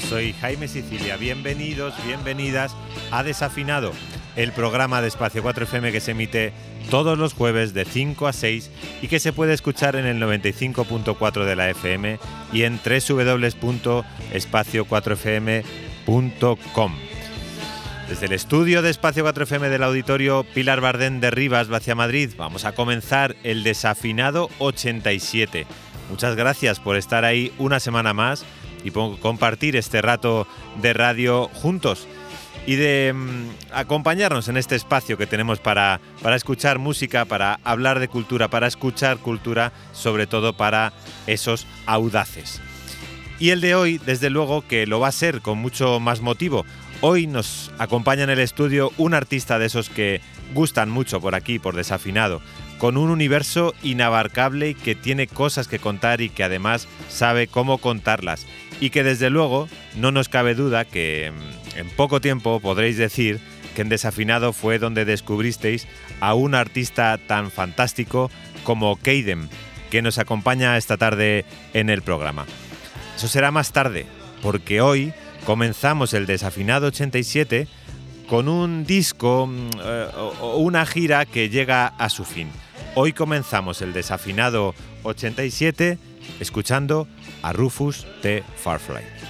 soy Jaime Sicilia. Bienvenidos, bienvenidas a Desafinado, el programa de Espacio 4FM que se emite todos los jueves de 5 a 6 y que se puede escuchar en el 95.4 de la FM y en www.espacio4fm.com. Desde el estudio de Espacio 4FM del auditorio Pilar Bardén de Rivas, hacia Madrid, vamos a comenzar el desafinado 87. Muchas gracias por estar ahí una semana más y compartir este rato de radio juntos y de mm, acompañarnos en este espacio que tenemos para, para escuchar música, para hablar de cultura, para escuchar cultura, sobre todo para esos audaces. Y el de hoy, desde luego, que lo va a ser con mucho más motivo. Hoy nos acompaña en el estudio un artista de esos que gustan mucho por aquí, por desafinado, con un universo inabarcable que tiene cosas que contar y que además sabe cómo contarlas. Y que desde luego no nos cabe duda que mm, en poco tiempo podréis decir que en Desafinado fue donde descubristeis a un artista tan fantástico como Keidem, que nos acompaña esta tarde en el programa. Eso será más tarde, porque hoy comenzamos el Desafinado 87 con un disco mm, eh, o una gira que llega a su fin. Hoy comenzamos el Desafinado 87 escuchando a Rufus T. Farfly.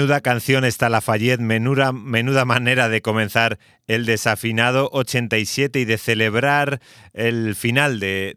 Menuda canción está Lafayette, menuda, menuda manera de comenzar el desafinado 87 y de celebrar el final de,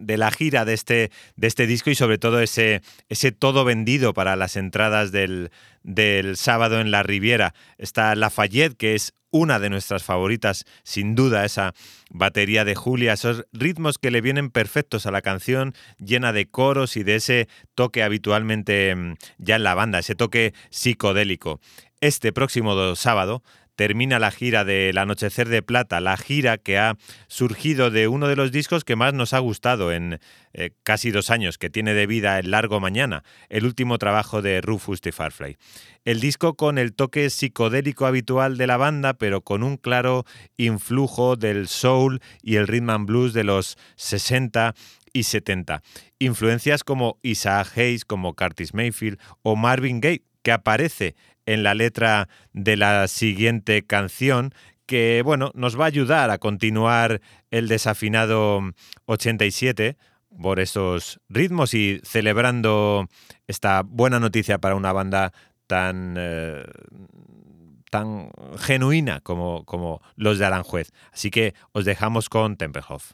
la gira de este, de este disco y sobre todo ese, ese todo vendido para las entradas del, del sábado en la Riviera. Está Lafayette, que es una de nuestras favoritas, sin duda, esa batería de Julia, esos ritmos que le vienen perfectos a la canción, llena de coros y de ese toque habitualmente mm, ya en la banda, ese toque psicodélico. Este próximo sábado termina la gira del Anochecer de Plata, la gira que ha surgido de uno de los discos que más nos ha gustado en eh, casi dos años, que tiene de vida El Largo Mañana, el último trabajo de Rufus de Farfly. El disco con el toque psicodélico habitual de la banda, pero con un claro influjo del soul y el rhythm and blues de los 60 y 70. Influencias como Isaac Hayes, como Curtis Mayfield o Marvin Gaye, que aparece en la letra de la siguiente canción que bueno, nos va a ayudar a continuar el desafinado 87 por esos ritmos y celebrando esta buena noticia para una banda tan, eh, tan genuina como, como los de Aranjuez. Así que os dejamos con Tempelhof.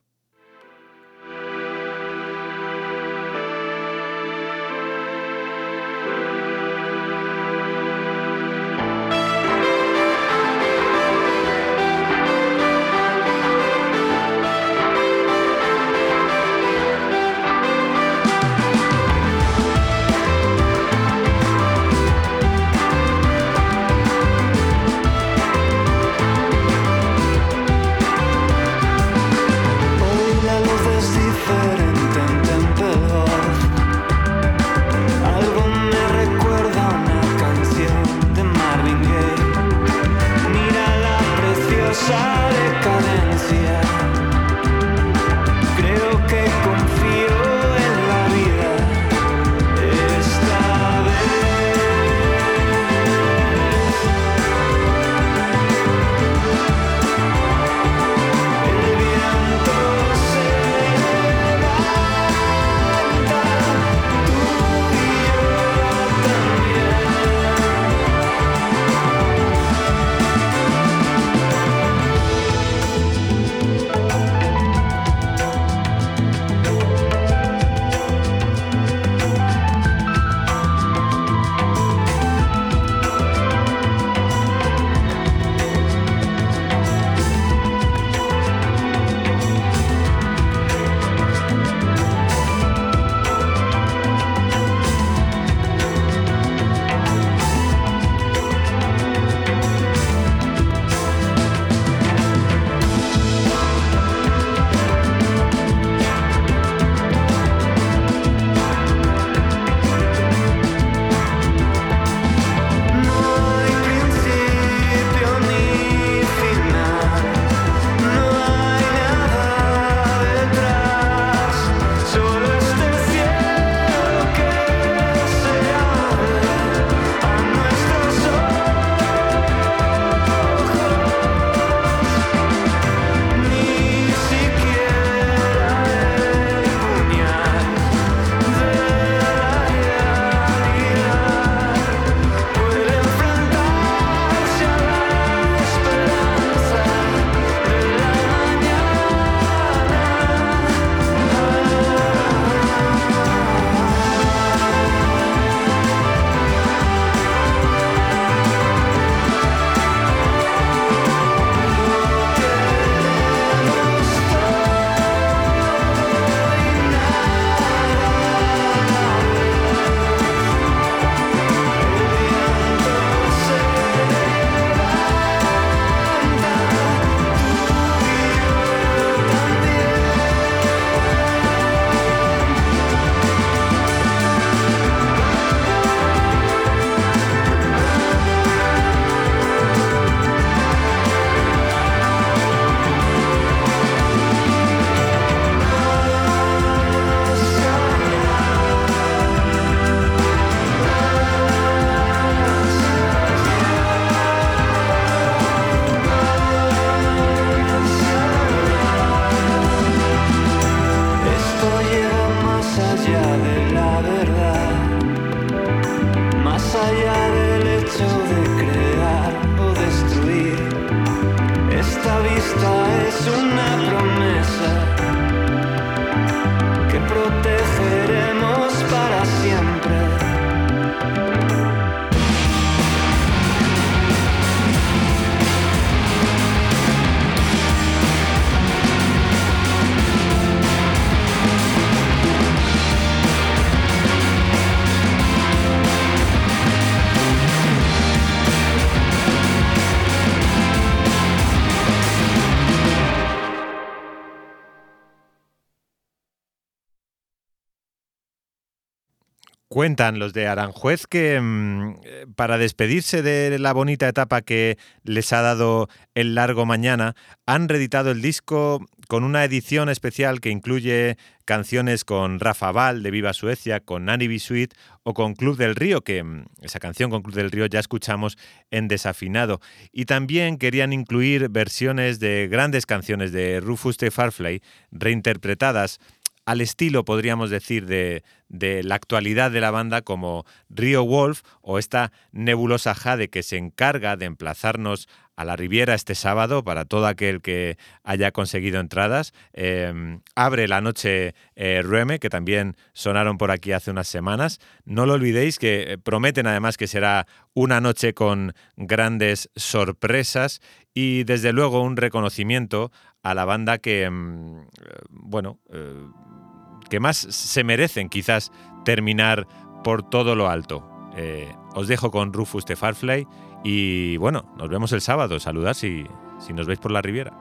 yeah. Cuentan los de Aranjuez que mm, eh, para despedirse de la bonita etapa que les ha dado el largo mañana, han reeditado el disco con una edición especial que incluye canciones con Rafa Val de Viva Suecia, con Nanny Bisuit o con Club del Río, que mm, esa canción con Club del Río ya escuchamos en Desafinado. Y también querían incluir versiones de grandes canciones de Rufus de Farfley reinterpretadas al estilo, podríamos decir, de, la actualidad de la banda como Rio Wolf o esta nebulosa Jade que se encarga de emplazarnos a la Riviera este sábado para todo aquel que haya conseguido entradas. Em, abre la noche eh, Rueme, que también sonaron por aquí hace unas semanas. No lo olvidéis que eh, prometen además que será una noche con grandes sorpresas y desde luego un reconocimiento a la banda que, em, eh, bueno, que más se merecen quizás terminar por todo lo alto. Eh, os dejo con Rufus de Farfly y bueno, nos vemos el sábado. Saludad si, si nos veis por la Riviera.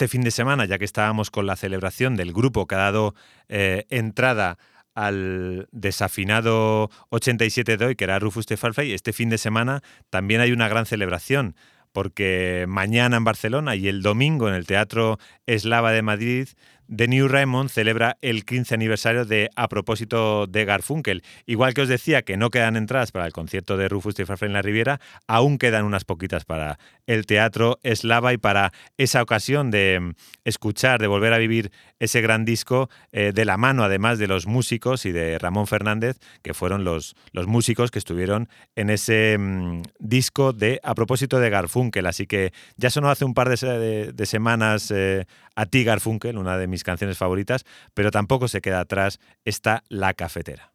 Este fin de semana, ya que estábamos con la celebración del grupo que ha dado eh, entrada al desafinado 87 de hoy, que era Rufus Tefalfay, este fin de semana también hay una gran celebración, porque mañana en Barcelona y el domingo en el Teatro Eslava de Madrid The New Raymond celebra el 15 aniversario de A propósito de Garfunkel. Igual que os decía que no quedan entradas para el concierto de Rufus de en la Riviera, aún quedan unas poquitas para el Teatro Eslava y para esa ocasión de mm, escuchar, de volver a vivir ese gran disco eh, de la mano además de los músicos y de Ramón Fernández, que fueron los, los músicos que estuvieron en ese mm, disco de A propósito de Garfunkel. Así que ya sonó hace un par de, semanas eh, a ti Garfunkel, una de mis canciones favoritas, pero tampoco se queda atrás esta La Cafetera.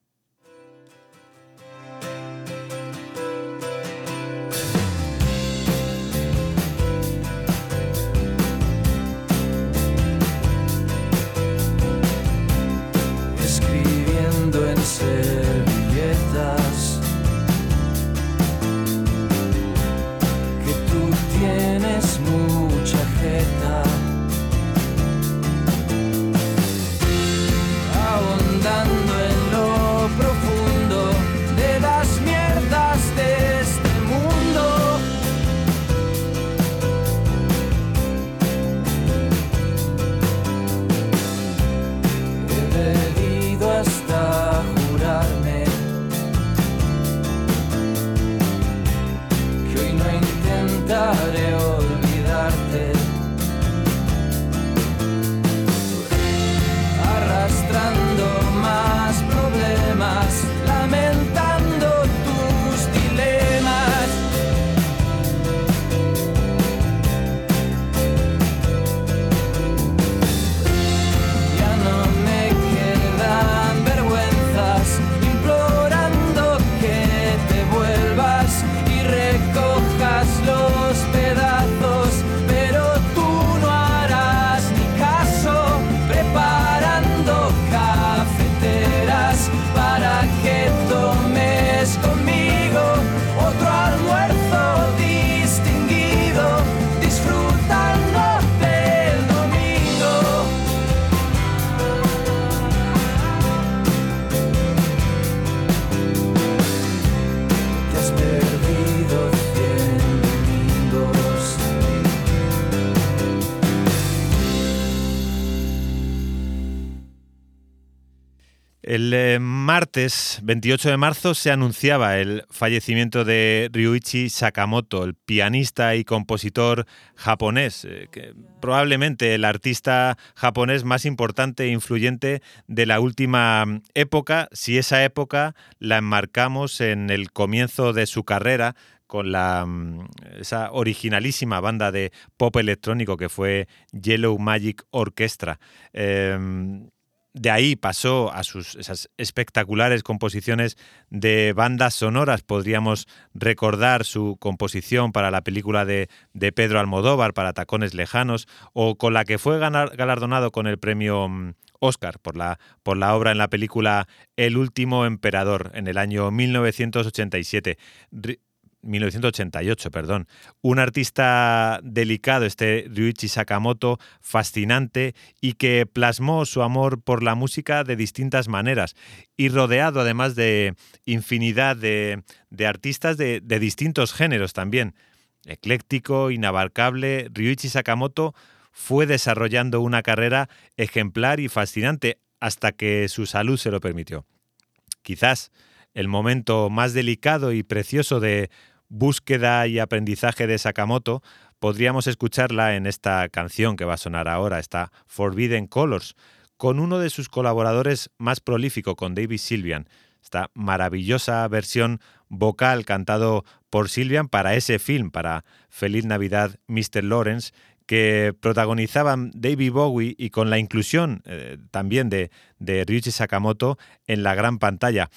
Escribiendo en servilletas martes 28 de marzo se anunciaba el fallecimiento de Ryuichi Sakamoto, el pianista y compositor japonés, eh, probablemente el artista japonés más importante e influyente de la última mm, época, si esa época la enmarcamos en el comienzo de su carrera con mm, esa originalísima banda de pop electrónico que fue Yellow Magic Orchestra. Em, de ahí pasó a sus esas espectaculares composiciones de bandas sonoras. Podríamos recordar su composición para la película de, de Pedro Almodóvar, para Tacones Lejanos, o con la que fue galardonado con el premio mm, Oscar por la, por la obra en la película El último emperador en el año 1987. 1988, perdón. Un artista delicado, este Ryuichi Sakamoto, fascinante y que plasmó su amor por la música de distintas maneras y rodeado además de infinidad de, artistas de, de distintos géneros también. Ecléctico, inabarcable, Ryuichi Sakamoto fue desarrollando una carrera ejemplar y fascinante hasta que su salud se lo permitió. Quizás el momento más delicado y precioso de búsqueda y aprendizaje de Sakamoto, podríamos escucharla en esta canción que va a sonar ahora, esta Forbidden Colors, con uno de sus colaboradores más prolífico, con David Sylvian. Esta maravillosa versión vocal cantado por Sylvian para ese film, para Feliz Navidad, Mr. Lawrence, que protagonizaban David Bowie y con la inclusión eh, también de, de Ryuichi Sakamoto en la gran pantalla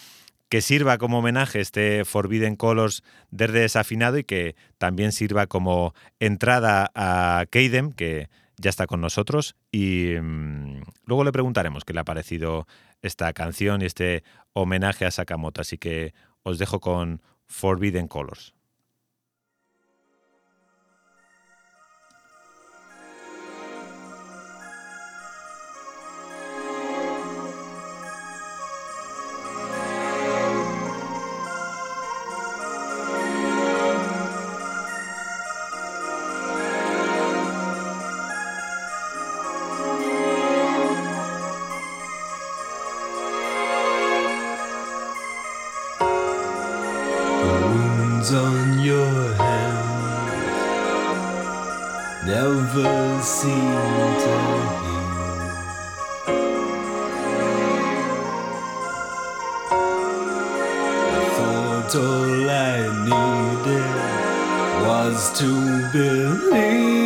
que sirva como homenaje este Forbidden Colors desde desafinado y que también sirva como entrada a Keidem, que ya está con nosotros. Y mm, luego le preguntaremos qué le ha parecido esta canción y este homenaje a Sakamoto. Así que os dejo con Forbidden Colors. will seem to heal. I thought all I needed was to believe.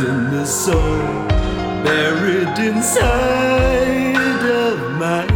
in the soul buried inside of my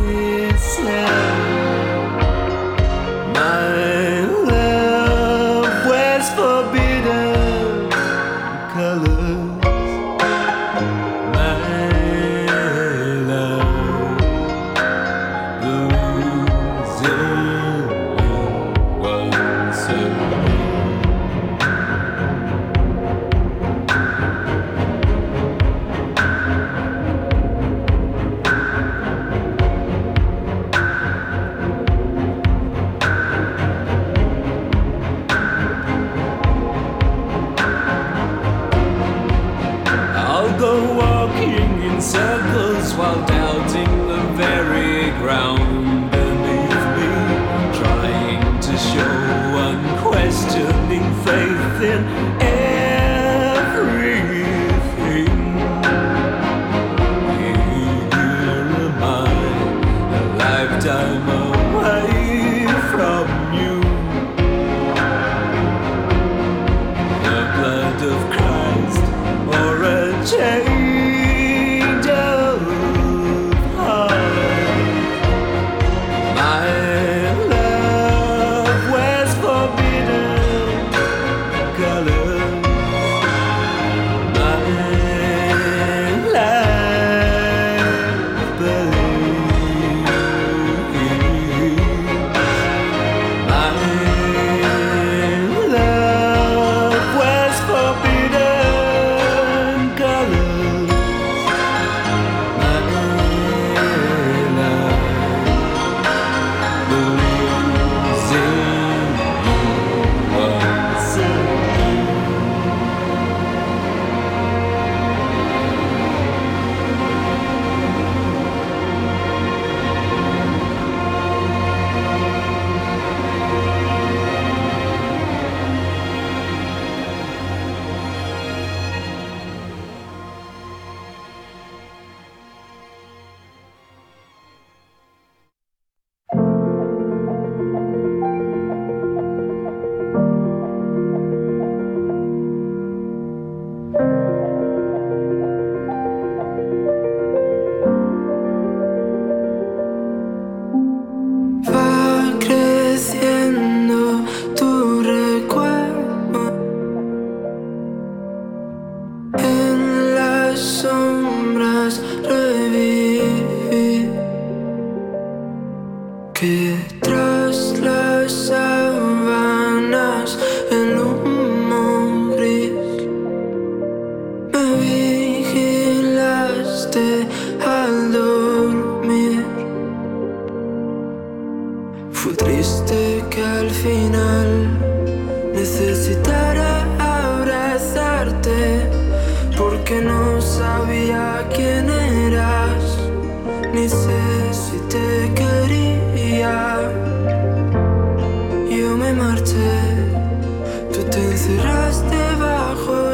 Reste bajo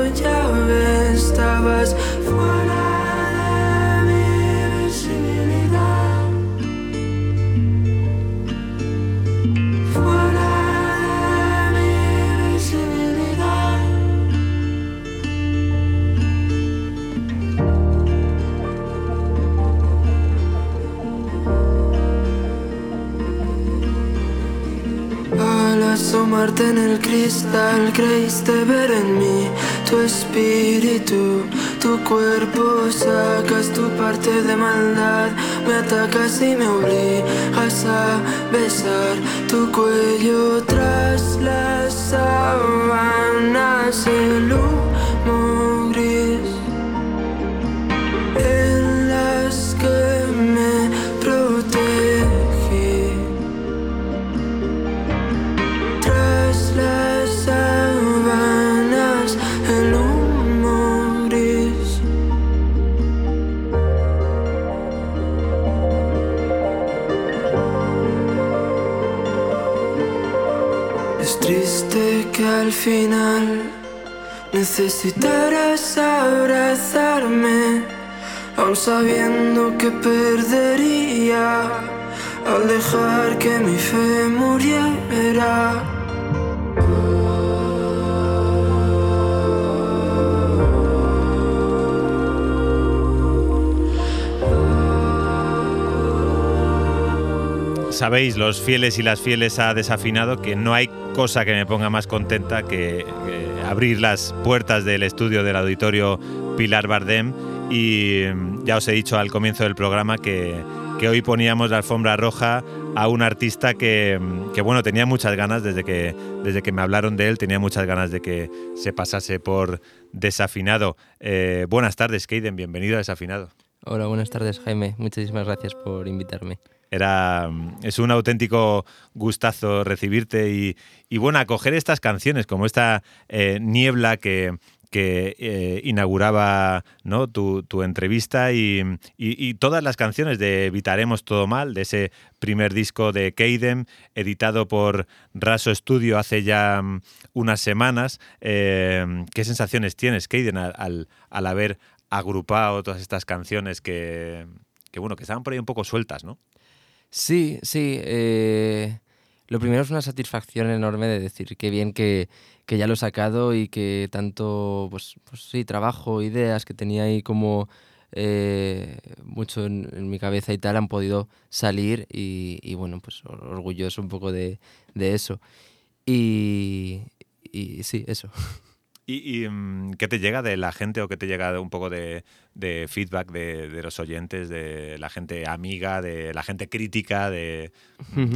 cristal creíste ver en mí tu espíritu, tu cuerpo, sacas tu parte de maldad, me atacas y me obligas a besar tu cuello tras las sábanas, el humo final necesitaras abrazarme, aun sabiendo que perdería al dejar que mi fe muriera. Sabéis, los fieles y las fieles a Desafinado, que no hay cosa que me ponga más contenta que, abrir las puertas del estudio del auditorio Pilar Bardem. Y mm, ya os he dicho al comienzo del programa que, hoy poníamos la alfombra roja a un artista que, mm, que, bueno, tenía muchas ganas desde que, desde que me hablaron de él, tenía muchas ganas de que se pasase por Desafinado. Eh, buenas tardes, Keiden, bienvenido a Desafinado. Hola, buenas tardes, Jaime. Muchísimas gracias por invitarme. Era, es un auténtico gustazo recibirte y, y bueno, acoger estas canciones como esta eh, niebla que, eh, inauguraba ¿no? tu, entrevista y, y, todas las canciones de Evitaremos Todo Mal, de ese primer disco de Keidem, editado por Raso Studio hace ya um, unas semanas. Eh, ¿Qué sensaciones tienes, Keiden, al, al, al haber agrupado todas estas canciones que, que, bueno, que estaban por ahí un poco sueltas, ¿no? Sí, sí. Eh, lo primero es una satisfacción enorme de decir qué bien que, que ya lo he sacado y que tanto, pues, pues sí, trabajo, ideas que tenía ahí como eh, mucho en, mi cabeza y tal han podido salir y, y bueno, pues orgulloso un poco de, de eso. Y, y sí, eso. ¿Y, y mm, qué te llega de la gente o qué te llega un poco de, de feedback de, de, los oyentes, de la gente amiga, de la gente crítica, de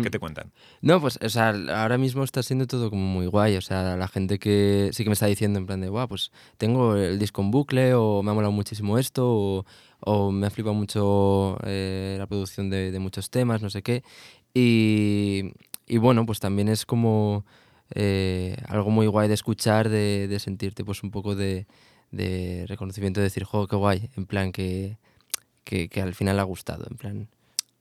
qué te cuentan? No, pues, o sea, ahora mismo está siendo todo como muy guay. O sea, la gente que sí que me está diciendo en plan de, guau, pues tengo el disco en bucle o me ha molado muchísimo esto o, o me ha flipado mucho eh, la producción de, de, muchos temas, no sé qué. Y, y bueno, pues también es como eh, algo muy guay de escuchar, de, de sentirte pues un poco de, de, reconocimiento, de decir, jo, qué guay, en plan que, que, al final ha gustado, en plan...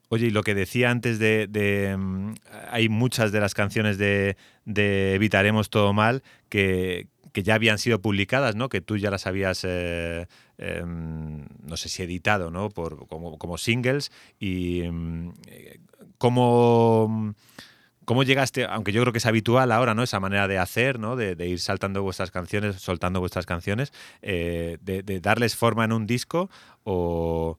Oye, y lo que decía antes de... de um, hay muchas de las canciones de, de Evitaremos Todo Mal que, que, ya habían sido publicadas, ¿no? Que tú ya las habías... Eh, eh, no sé si editado, ¿no? Por, como, como singles y um, cómo ¿Cómo llegaste, aunque yo creo que es habitual ahora, ¿no? Esa manera de hacer, ¿no? De, ir saltando vuestras canciones, soltando vuestras canciones, eh, de, darles forma en un disco o,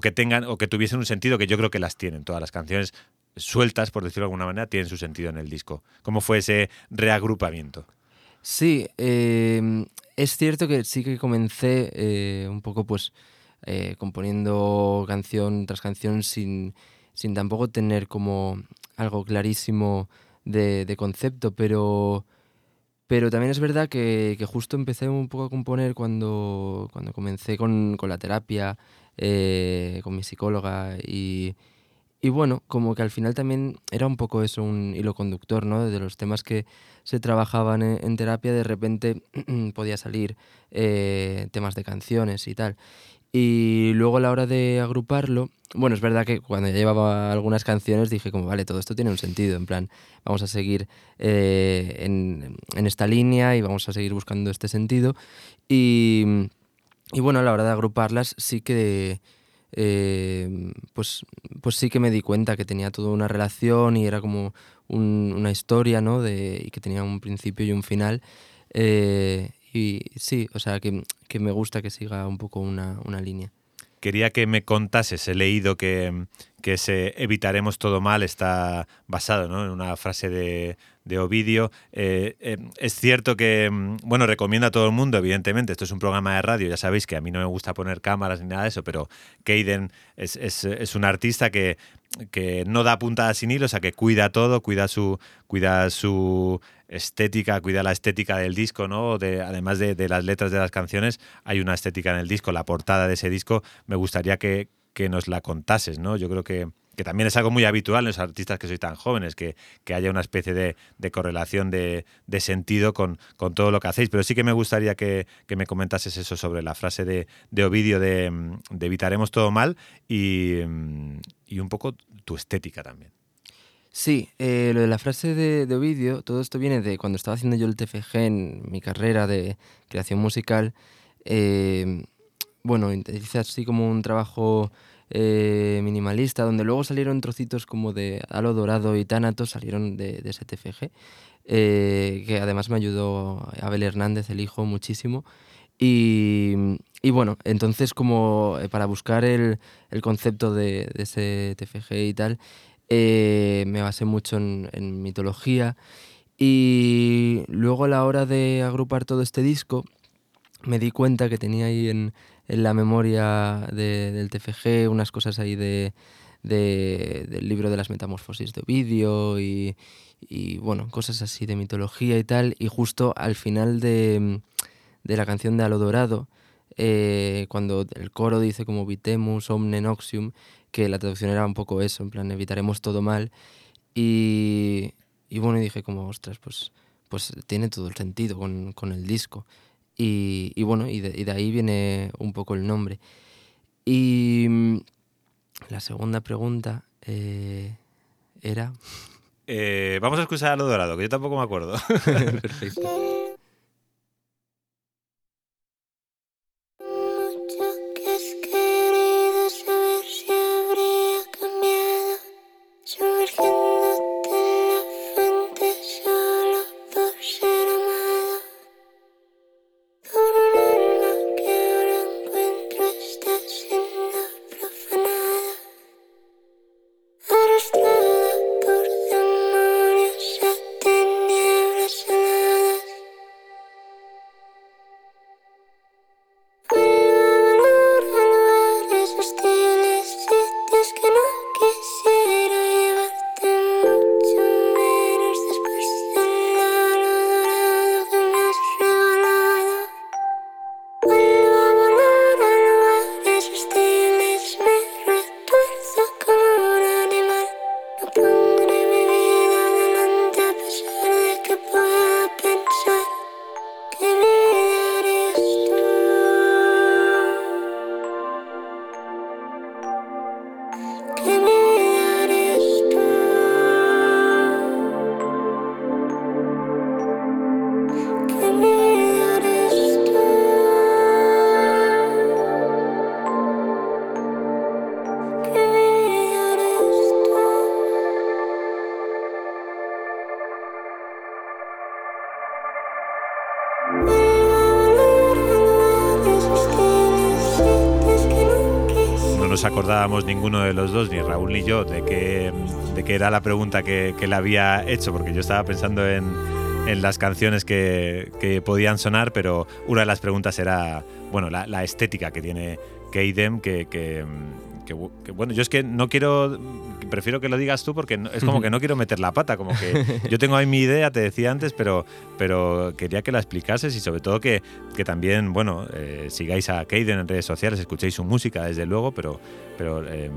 que tengan, o que tuviesen un sentido que yo creo que las tienen. Todas las canciones sueltas, por decirlo de alguna manera, tienen su sentido en el disco. ¿Cómo fue ese reagrupamiento? Sí, eh, es cierto que sí que comencé eh, un poco, pues, componiendo canción tras canción sin, sin tampoco tener como algo clarísimo de, concepto, pero, pero también es verdad que, justo empecé un poco a componer cuando, cuando comencé con, la terapia, eh, con mi psicóloga y, y bueno, como que al final también era un poco eso, un hilo conductor, ¿no? De los temas que se trabajaban en, terapia, de repente podía salir eh, temas de canciones y tal. Y luego a la hora de agruparlo, bueno, es verdad que cuando ya llevaba algunas canciones dije como, vale, todo esto tiene un sentido, en plan, vamos a seguir eh, en, en, esta línea y vamos a seguir buscando este sentido. Y, y bueno, a la hora de agruparlas sí que eh, pues, pues sí que me di cuenta que tenía toda una relación y era como una historia, ¿no? De, y que tenía un principio y un final. Eh, y sí, o sea, que, que, me gusta que siga un poco una, una línea. Quería que me contases, he leído que, que ese evitaremos todo mal está basado ¿no? en una frase de, de Ovidio. Eh, eh, es cierto que, mm, bueno, recomiendo a todo el mundo, evidentemente, esto es un programa de radio, ya sabéis que a mí no me gusta poner cámaras ni nada de eso, pero Keiden es, es, es un artista que, que no da puntadas sin hilo, o sea, que cuida todo, cuida su, cuida su estética, cuida la estética del disco, ¿no? De, además de, de, las letras de las canciones, hay una estética en el disco, la portada de ese disco, me gustaría que, que nos la contases, ¿no? Yo creo que, que también es algo muy habitual en los artistas que sois tan jóvenes, que, que haya una especie de, correlación de, de sentido con, con, todo lo que hacéis. Pero sí que me gustaría que, que me comentases eso sobre la frase de, de Ovidio de, de, evitaremos todo mal y, y, un poco tu estética también. Sí, eh, lo de la frase de, de, Ovidio, todo esto viene de cuando estaba haciendo yo el TFG en mi carrera de creación musical. Eh, bueno, hice así como un trabajo eh, minimalista, donde luego salieron trocitos como de Halo Dorado y Tánatos, salieron de, de ese TFG, eh, que además me ayudó Abel Hernández, el hijo, muchísimo. Y, bueno, entonces como eh, para buscar el, concepto de, de, ese TFG y tal, eh, me basé mucho en, en mitología. Y luego a la hora de agrupar todo este disco, me di cuenta que tenía ahí en, en la memoria de, del TFG unas cosas ahí de, de, del libro de las metamorfosis de Ovidio y, y, bueno, cosas así de mitología y tal. Y justo al final de, de la canción de Alo Dorado, eh, cuando el coro dice como vitemus omne noxium, que la traducción era un poco eso, en plan evitaremos todo mal. Y, y bueno, dije como, ostras, pues, pues tiene todo el sentido con, con el disco. Y, y bueno, y de, y de, ahí viene un poco el nombre. Y mm, la segunda pregunta eh, era... Eh, vamos a escuchar a lo dorado, que yo tampoco me acuerdo. Perfecto. Acordábamos ninguno de los dos, ni Raúl ni yo, de qué, de qué era la pregunta que, que, le había hecho, porque yo estaba pensando en, en las canciones que, que, podían sonar, pero una de las preguntas era, bueno, la, estética que tiene Keidem, que, que, bueno, yo es que no quiero, prefiero que lo digas tú porque es como que no quiero meter la pata, como que yo tengo ahí mi idea, te decía antes, pero, pero quería que la explicases y sobre todo que, que también, bueno, eh, sigáis a Kaiden en redes sociales, escuchéis su música desde luego, pero, pero em,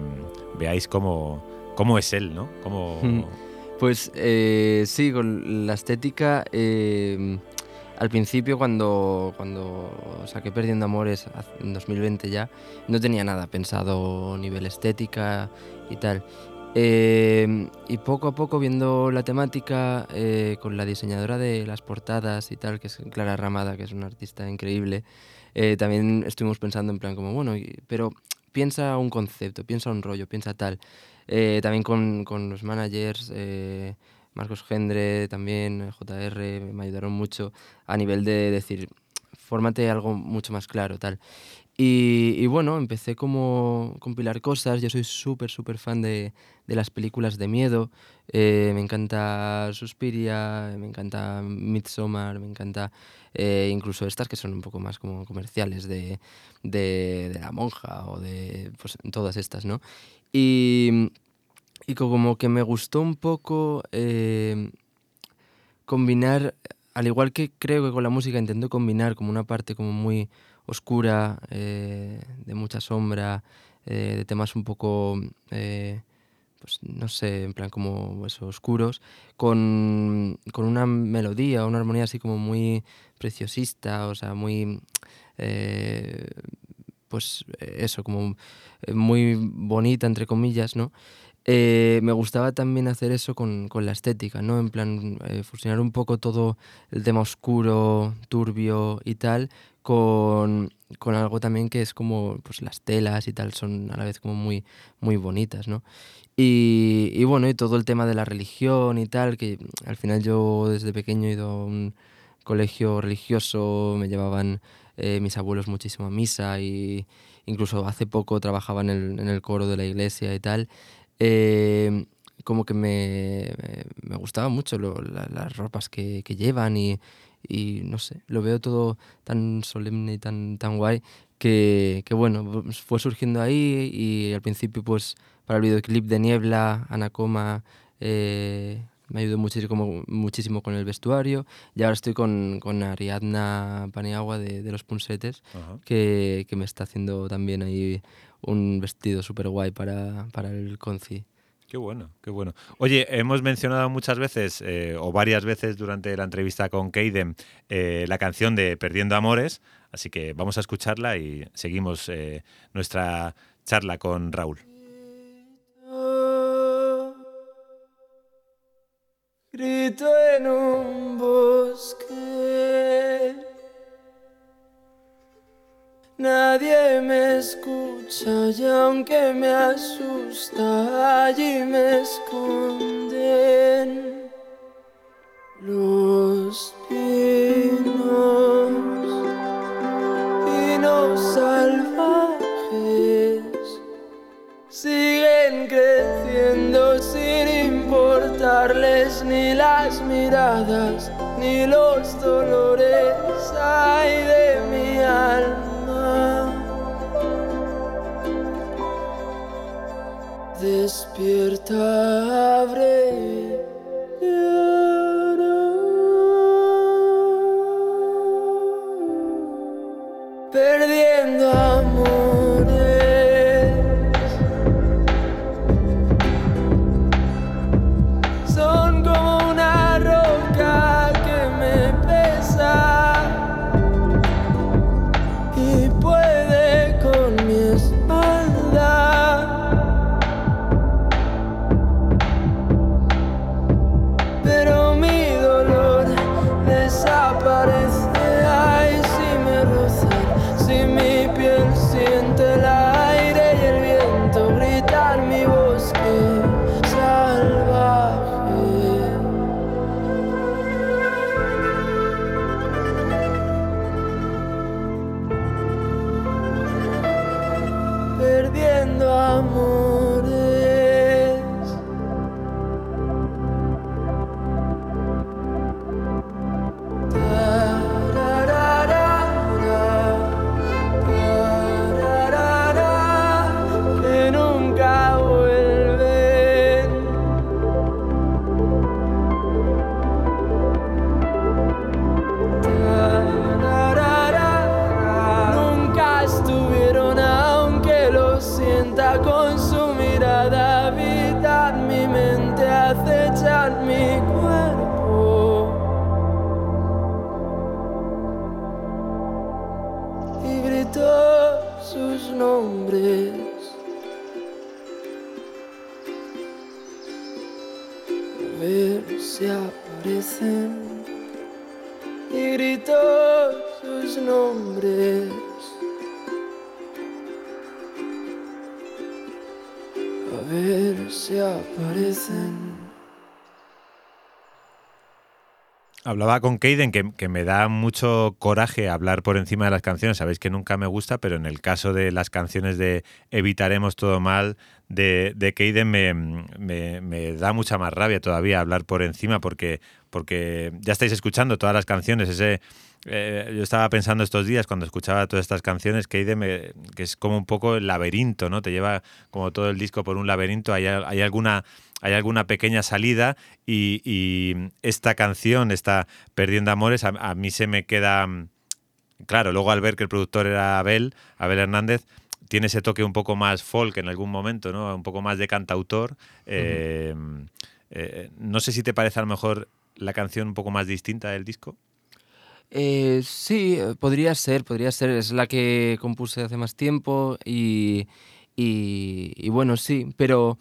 veáis cómo, cómo es él, ¿no? Pues eh, sí, con la estética... Em, al principio cuando, cuando saqué Perdiendo Amores en 2020 ya, no tenía nada pensado nivel estética y tal. Eh, y poco a poco viendo la temática eh, con la diseñadora de las portadas y tal, que es Clara Ramada, que es una artista increíble, eh, también estuvimos pensando en plan como, bueno, pero piensa un concepto, piensa un rollo, piensa tal. también con, con, los managers Marcos Gendre también, JR, me ayudaron mucho a nivel de decir, fórmate algo mucho más claro, tal. Y, bueno, empecé como compilar cosas. Yo soy súper, súper fan de, de, las películas de miedo. Eh, me encanta Suspiria, me encanta Midsommar, me encanta eh, incluso estas que son un poco más como comerciales de, de, de La Monja o de pues, todas estas, ¿no? Y, y como que me gustó un poco eh, combinar, al igual que creo que con la música intento combinar como una parte como muy oscura, eh, de mucha sombra, eh, de temas un poco, pues no sé, en plan como eso, oscuros, con, con, una melodía, una armonía así como muy preciosista, o sea, muy... pues eso, como muy bonita, entre comillas, ¿no? Eh, me gustaba también hacer eso con, con, la estética, ¿no? En plan, eh, fusionar un poco todo el tema oscuro, turbio y tal, con, con, algo también que es como, pues las telas y tal son a la vez como muy, muy bonitas, ¿no? Y, y bueno, y todo el tema de la religión y tal, que al final yo desde pequeño he ido a un colegio religioso, me llevaban eh, mis abuelos muchísimo a misa y incluso hace poco trabajaba en el, en el coro de la iglesia y tal. Eh, como que me, me, gustaba mucho las ropas que, que llevan y, y, no sé, lo veo todo tan solemne y tan, tan guay que, que, bueno, pues fue surgiendo ahí y al principio pues para el videoclip de Niebla, Anacoma, eh, me ayudó muchísimo, muchísimo con el vestuario y ahora estoy con, con Ariadna Paniagua de, de Los Punsetes que, que, me está haciendo también ahí un vestido súper guay para, para el conci. Qué bueno, qué bueno. Oye, hemos mencionado muchas veces, eh, o varias veces durante la entrevista con Keiden, eh, la canción de Perdiendo Amores, así que vamos a escucharla y seguimos eh, nuestra charla con Raúl. Grito en un bosque Nadie me escucha y aunque me asusta, allí me esconden los pinos, pinos salvajes, siguen creciendo sin importarles ni las miradas ni los dolores hay de mi alma. Despierta, abre. Perdiendo. Hablaba con Keiden que, me da mucho coraje hablar por encima de las canciones. Sabéis que nunca me gusta, pero en el caso de las canciones de Evitaremos todo mal de, de me, da mucha más rabia todavía hablar por encima porque, ya estáis escuchando todas las canciones. Ese, eh, yo estaba pensando estos días cuando escuchaba todas estas canciones Keiden me- que es como un poco el laberinto, ¿no? Te lleva como todo el disco por un laberinto. Hay alguna hay alguna pequeña salida y, y esta canción, esta Perdiendo Amores, a, a mí se me queda mm, claro. Luego al ver que el productor era Abel, Abel Hernández, tiene ese toque un poco más folk en algún momento, ¿no? Un poco más de cantautor. Eh, eh, no sé si te parece a lo mejor la canción un poco más distinta del disco. Eh, sí, podría ser, podría ser. Es la que compuse hace más tiempo y, y, y bueno, sí, pero,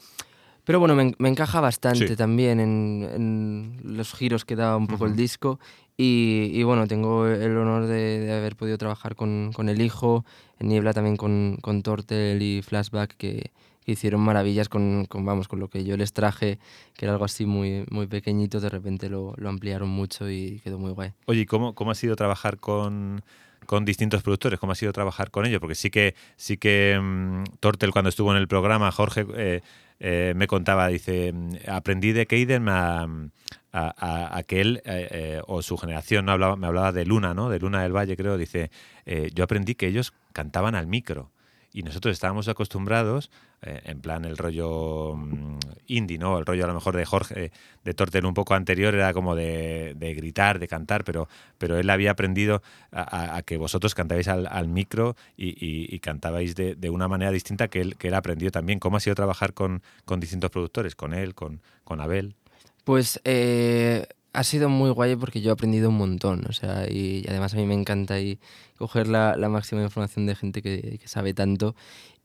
pero bueno, me, me encaja bastante Sí. también en, en los giros que da un poco el Ujú. disco y, y bueno, tengo el honor de, de haber podido trabajar con, con El Hijo, en Niebla también con, con Tortel y Flashback que, que hicieron maravillas con, con, vamos, con lo que yo les traje, que era algo así muy, muy pequeñito, de repente lo, lo ampliaron mucho y quedó muy guay. Oye, ¿y ¿cómo, cómo ha sido trabajar con, con distintos productores? ¿Cómo ha sido trabajar con ellos? Porque sí que, sí que mm, Tortel cuando estuvo en el programa, Jorge eh, eh, me contaba, dice, aprendí de Keiden a- a que él eh, eh, o su generación, ¿no? hablaba, me hablaba de Luna, ¿no? De Luna del Valle, creo, dice, eh, yo aprendí que ellos cantaban al micro. Y nosotros estábamos acostumbrados, eh, en plan el rollo mm, indie, ¿no? El rollo a lo mejor de Jorge, de Tortel un poco anterior, era como de, de gritar, de cantar, pero, pero él había aprendido a, que vosotros cantabais al, al micro y, y- y cantabais de, de una manera distinta que él, que él aprendió también. ¿Cómo ha sido trabajar con, con distintos productores? Con él, con, con Abel. Pues eh, ha sido muy guay porque yo he aprendido un montón, o sea, y, y además a mí me encanta y coger la, la máxima información de gente que, que sabe tanto.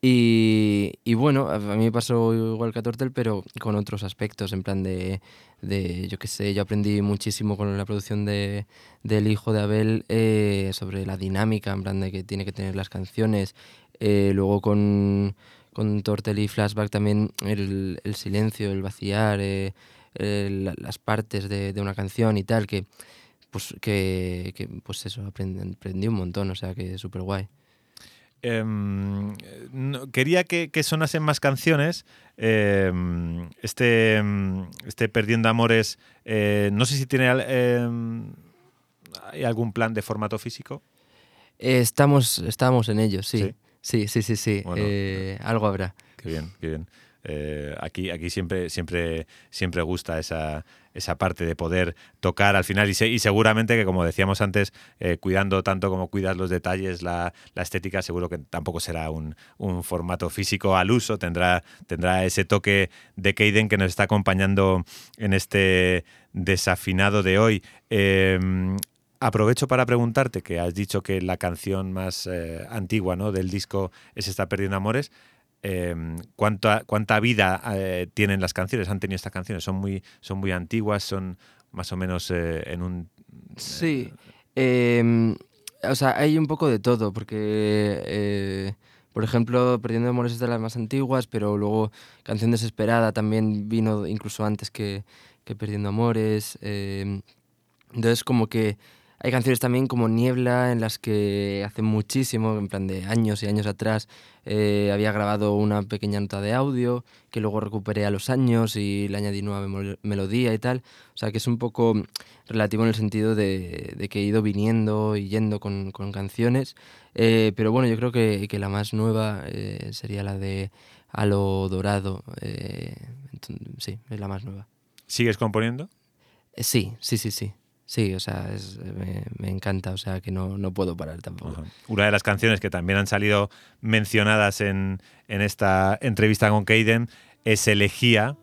Y, y bueno, a mí me pasó igual que a Tortel, pero con otros aspectos, en plan de, de yo qué sé, yo aprendí muchísimo con la producción de, del hijo de Abel eh, sobre la dinámica, en plan de que tiene que tener las canciones. Eh, luego con, con Tortel y Flashback también el, el silencio, el vaciar, eh, eh, la- las partes de, de una canción y tal, que pues que, que, pues eso, aprendí, aprendí un montón, o sea que súper guay. Em, no- quería que, que sonasen más canciones. Em, este, em, este Perdiendo Amores, eh, no sé si tiene ¿hay algún plan de formato físico. Eh, estamos, estamos en ello, sí. Sí. Sí, sí, sí, sí. Bueno, algo habrá. Qué bien, qué bien. Eh, aquí aquí siempre, siempre, siempre gusta esa, esa parte de poder tocar al final y, se- y seguramente que, como decíamos antes, eh, cuidando tanto como cuidas los detalles, la, estética, seguro que tampoco será un, un formato físico al uso, tendrá, tendrá ese toque de Keiden que nos está acompañando en este desafinado de hoy. Eh, Aprovecho para preguntarte, que has dicho que la canción más eh, antigua ¿no? del disco es Está Perdiendo Amores. Eh, ¿cuánta, ¿Cuánta vida eh, tienen las canciones? ¿Han tenido estas canciones? ¿Son muy, son muy antiguas? ¿Son más o menos eh, en un... Sí. em, o sea, hay un poco de todo, porque, eh, por ejemplo, Perdiendo Amores es de las más antiguas, pero luego Canción Desesperada también vino incluso antes que, que Perdiendo Amores. em, entonces, como que hay canciones también como Niebla, en las que hace muchísimo, en plan de años y años atrás, eh, había grabado una pequeña nota de audio que luego recuperé a los años y le añadí nueva melodía y tal. O sea, que es un poco relativo en el sentido de, de que he ido viniendo y yendo con, con canciones. Eh, pero bueno, yo creo que, que la más nueva eh, sería la de A lo Dorado. sí, es la más nueva. ¿Sigues componiendo? Sí, sí, sí, sí. Sí, o sea, me, encanta, o sea, que no, no puedo parar tampoco. Una de las canciones que también han salido mencionadas en, en esta entrevista con Keiden es Elegía.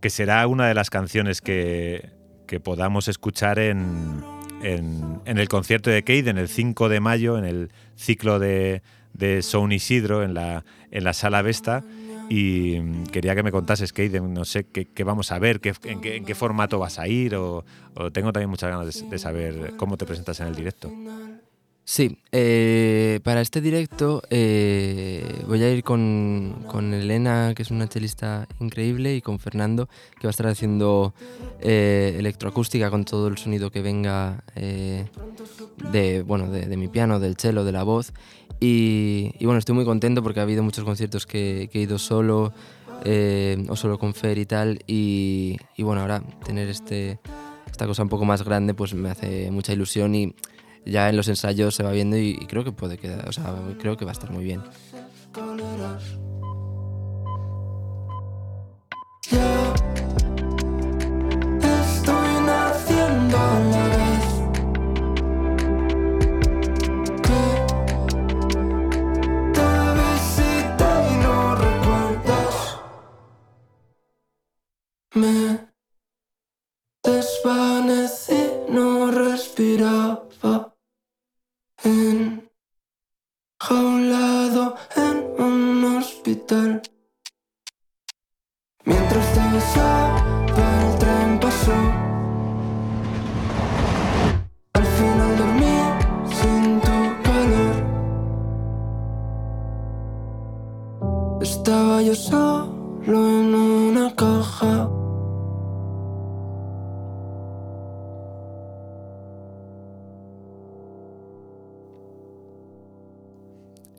que será una de las canciones que, que podamos escuchar en, en, el concierto de Cade en el 5 de mayo, en el ciclo de, de Son Isidro, en la, en la sala Vesta. Y quería que me contases, Cade, no sé qué, vamos a ver, qué, en, qué, formato vas a ir, o, tengo también muchas ganas de, de saber cómo te presentas en el directo. Sí, eh, para este directo eh, voy a ir con, con, Elena, que es una chelista increíble, y con Fernando, que va a estar haciendo eh, electroacústica con todo el sonido que venga eh, de, bueno, de, de, mi piano, del cello, de la voz. Y, bueno, estoy muy contento porque ha habido muchos conciertos que, he ido solo eh, o solo con Fer y tal. Y, bueno, ahora tener este, esta cosa un poco más grande pues me hace mucha ilusión y ya en los ensayos se va viendo y, creo que puede quedar, o sea, creo que va a estar muy bien.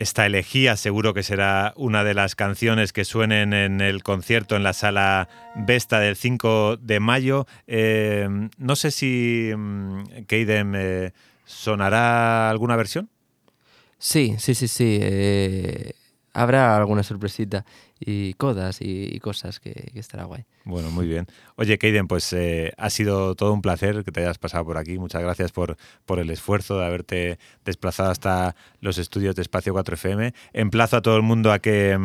Esta elegía seguro que será una de las canciones que suenen en el concierto en la sala Vesta del 5 de mayo. Eh, no sé si um, Keidem eh, sonará alguna versión. Sí, sí, sí, sí. Eh, habrá alguna sorpresita y codas y, cosas que, estará guay. Bueno, muy bien. Oye, Keiden, pues eh, ha sido todo un placer que te hayas pasado por aquí. Muchas gracias por, por el esfuerzo de haberte desplazado hasta los estudios de Espacio 4FM. Emplazo a todo el mundo a que,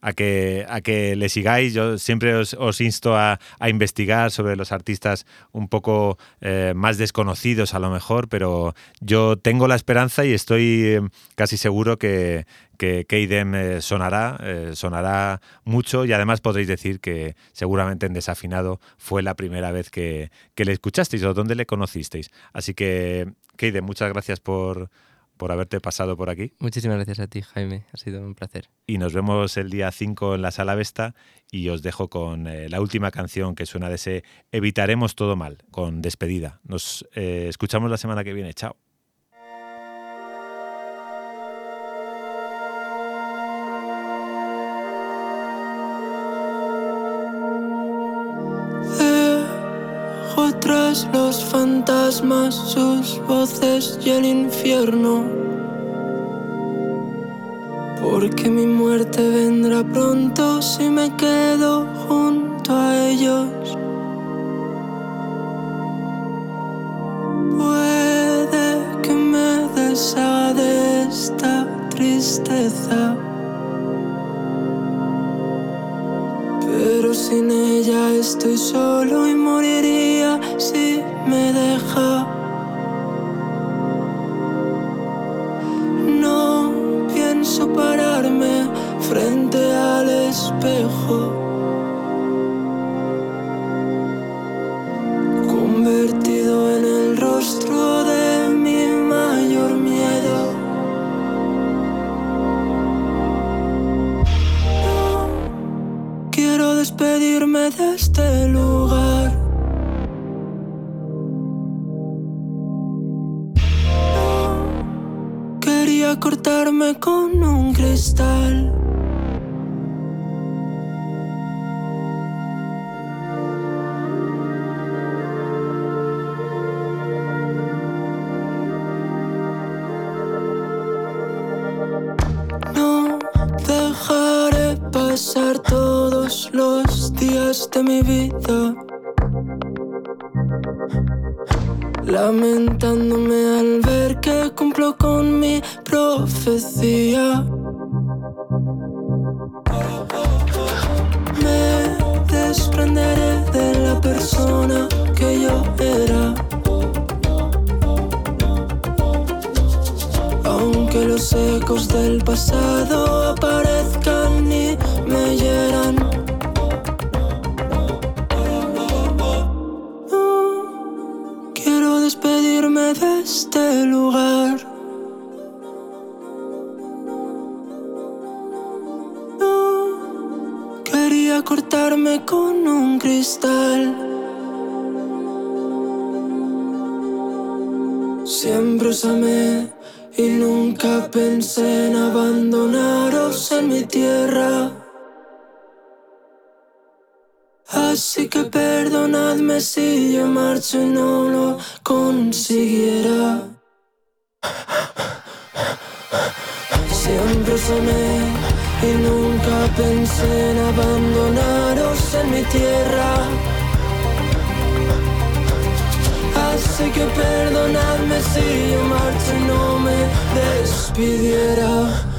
a que, a que le sigáis. Yo siempre os, insto a, a, investigar sobre los artistas un poco eh, más desconocidos a lo mejor, pero yo tengo la esperanza y estoy casi seguro que, que Keidem eh, sonará, sonará mucho y además podréis decir que seguramente en Desafinado fue la primera vez que, que le escuchasteis o donde le conocisteis. Así que, Keidem, muchas gracias por, por haberte pasado por aquí. Muchísimas gracias a ti, Jaime. Ha sido un placer. Y nos vemos el día 5 en la Sala Vesta y os dejo con eh, la última canción que suena de ese Evitaremos todo mal, con despedida. Nos eh, escuchamos la semana que viene. Chao. Fantasmas, sus voces y el infierno. Porque mi muerte vendrá pronto si me quedo junto a ellos. Puede que me deshaga de esta tristeza. Pero sin ella estoy solo y moriría si me deja. No pienso pararme frente al espejo. pasar todos los días de mi vida lamentándome al ver que cumplo con mi profecía. Me desprenderé de la persona que yo era. Aunque los ecos del pasado Siempre os amé y nunca pensé en abandonaros en mi tierra. Así que perdonadme si yo marcho y no lo consiguiera. Siempre os y nunca pensé en abandonaros en mi tierra. Así que perdonadme si yo no me despidiera.